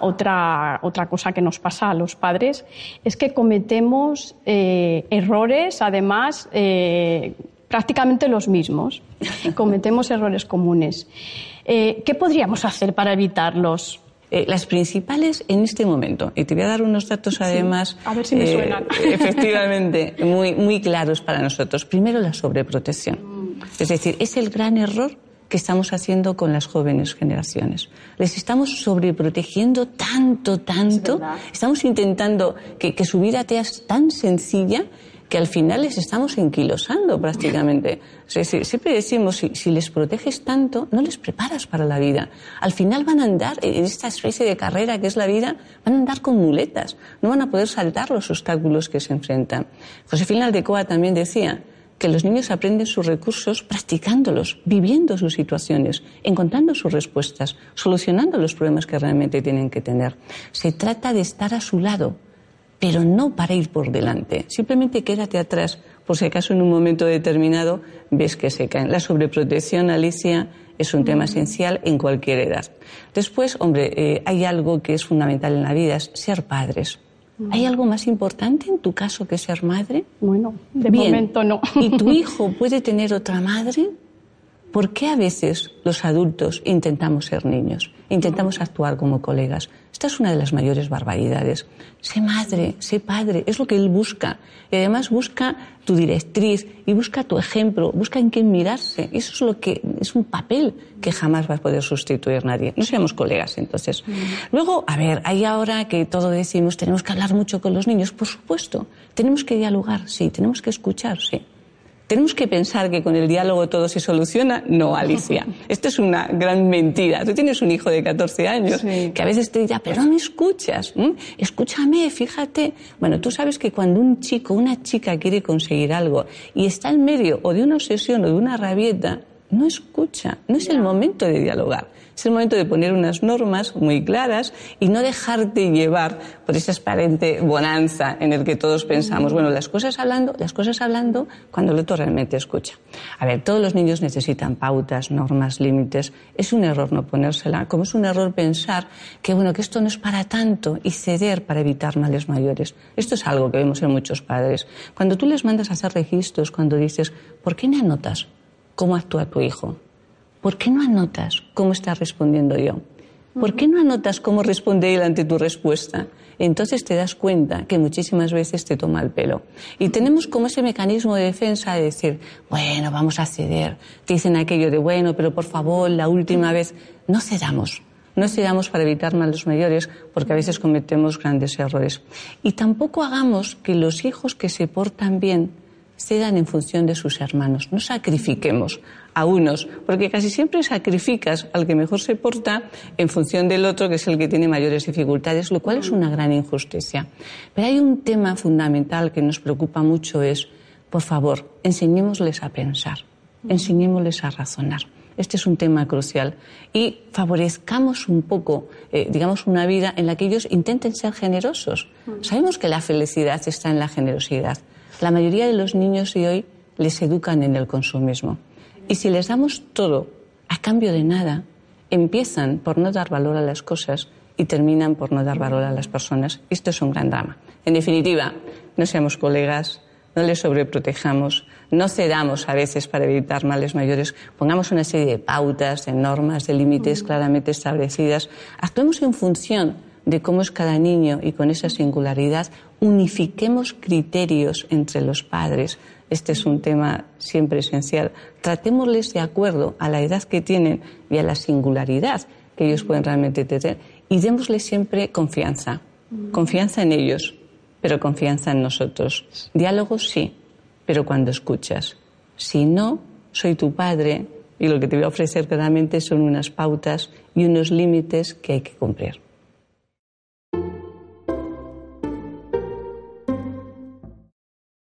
Otra, otra cosa que nos pasa a los padres es que cometemos eh, errores, además, eh, prácticamente los mismos. cometemos errores comunes. Eh, ¿Qué podríamos hacer para evitarlos? las principales en este momento, y te voy a dar unos datos además, a ver si me suenan. efectivamente, muy, muy claros para nosotros. Primero, la sobreprotección. Mm. Es decir, es el gran error que estamos haciendo con las jóvenes generaciones. Les estamos sobreprotegiendo tanto, tanto. Estamos intentando que, su vida sea tan sencilla que al final les estamos enquilosando prácticamente. siempre decimos, si, si, les proteges tanto, no les preparas para la vida. Al final van a andar en esta especie de carrera que es la vida, van a andar con muletas, no van a poder saltar los obstáculos que se enfrentan. Josefina Aldecoa también decía, que los niños aprenden sus recursos practicándolos, viviendo sus situaciones, encontrando sus respuestas, solucionando los problemas que realmente tienen que tener. Se trata de estar a su lado, pero no para ir por delante. Simplemente quédate atrás, por si acaso en un momento determinado ves que se caen. La sobreprotección, Alicia, es un tema esencial en cualquier edad. Después, hombre, eh, hay algo que es fundamental en la vida, es ser padres. ¿Hay algo más importante en tu caso que ser madre? Bueno, de momento no. ¿Y tu hijo puede tener otra madre? ¿Por qué a veces los adultos intentamos ser niños? Intentamos actuar como colegas. Esta es una de las mayores barbaridades. Sé madre, sé padre, es lo que él busca. Y además busca tu directriz y busca tu ejemplo, busca en quién mirarse. Eso es lo que es un papel que jamás va a poder sustituir nadie. No seamos colegas, entonces. Mm. Luego, a ver, hay ahora que todo decimos, tenemos que hablar mucho con los niños, por supuesto. Tenemos que dialogar, sí, tenemos que escuchar, sí. ¿Tenemos que pensar que con el diálogo todo se soluciona? No, Alicia. Esto es una gran mentira. Tú tienes un hijo de 14 años que a veces te dirá, pero no me escuchas. Escúchame, fíjate. Bueno, tú sabes que cuando un chico, una chica quiere conseguir algo y está en medio o de una obsesión o de una rabieta, no escucha. No es el momento de dialogar. Es el momento de poner unas normas muy claras y no dejarte llevar por esa aparente bonanza en el que todos pensamos, bueno, las cosas hablando, las cosas hablando cuando el otro realmente escucha. A ver, todos los niños necesitan pautas, normas, límites. Es un error no ponérsela, como es un error pensar que, bueno, que esto no es para tanto y ceder para evitar males mayores. Esto es algo que vemos en muchos padres. Cuando tú les mandas a hacer registros, cuando dices, ¿por qué no anotas cómo actúa tu hijo? ¿por qué no anotas cómo está respondiendo yo? ¿Por qué no anotas cómo responde él ante tu respuesta? Entonces te das cuenta que muchísimas veces te toma el pelo. Y tenemos como ese mecanismo de defensa de decir, bueno, vamos a ceder. Te dicen aquello de, bueno, pero por favor, la última vez. No cedamos. No cedamos para evitar malos mayores porque a veces cometemos grandes errores. Y tampoco hagamos que los hijos que se portan bien cedan en función de sus hermanos. No sacrifiquemos a unos, porque casi siempre sacrificas al que mejor se porta en función del otro, que es el que tiene mayores dificultades, lo cual es una gran injusticia. Pero hay un tema fundamental que nos preocupa mucho, es, por favor, enseñémosles a pensar, enseñémosles a razonar. Este es un tema crucial. Y favorezcamos un poco, eh, digamos, una vida en la que ellos intenten ser generosos. Sabemos que la felicidad está en la generosidad. La mayoría de los niños de hoy les educan en el consumismo. Y si les damos todo a cambio de nada, empiezan por no dar valor a las cosas y terminan por no dar valor a las personas. Esto es un gran drama. En definitiva, no seamos colegas, no les sobreprotejamos, no cedamos a veces para evitar males mayores, pongamos una serie de pautas, de normas, de límites claramente establecidas, actuemos en función de cómo es cada niño y con esa singularidad unifiquemos criterios entre los padres. Este es un tema siempre esencial. Tratémosles de acuerdo a la edad que tienen y a la singularidad que ellos pueden realmente tener. Y démosles siempre confianza. Confianza en ellos, pero confianza en nosotros. Diálogo sí, pero cuando escuchas. Si no, soy tu padre y lo que te voy a ofrecer claramente son unas pautas y unos límites que hay que cumplir.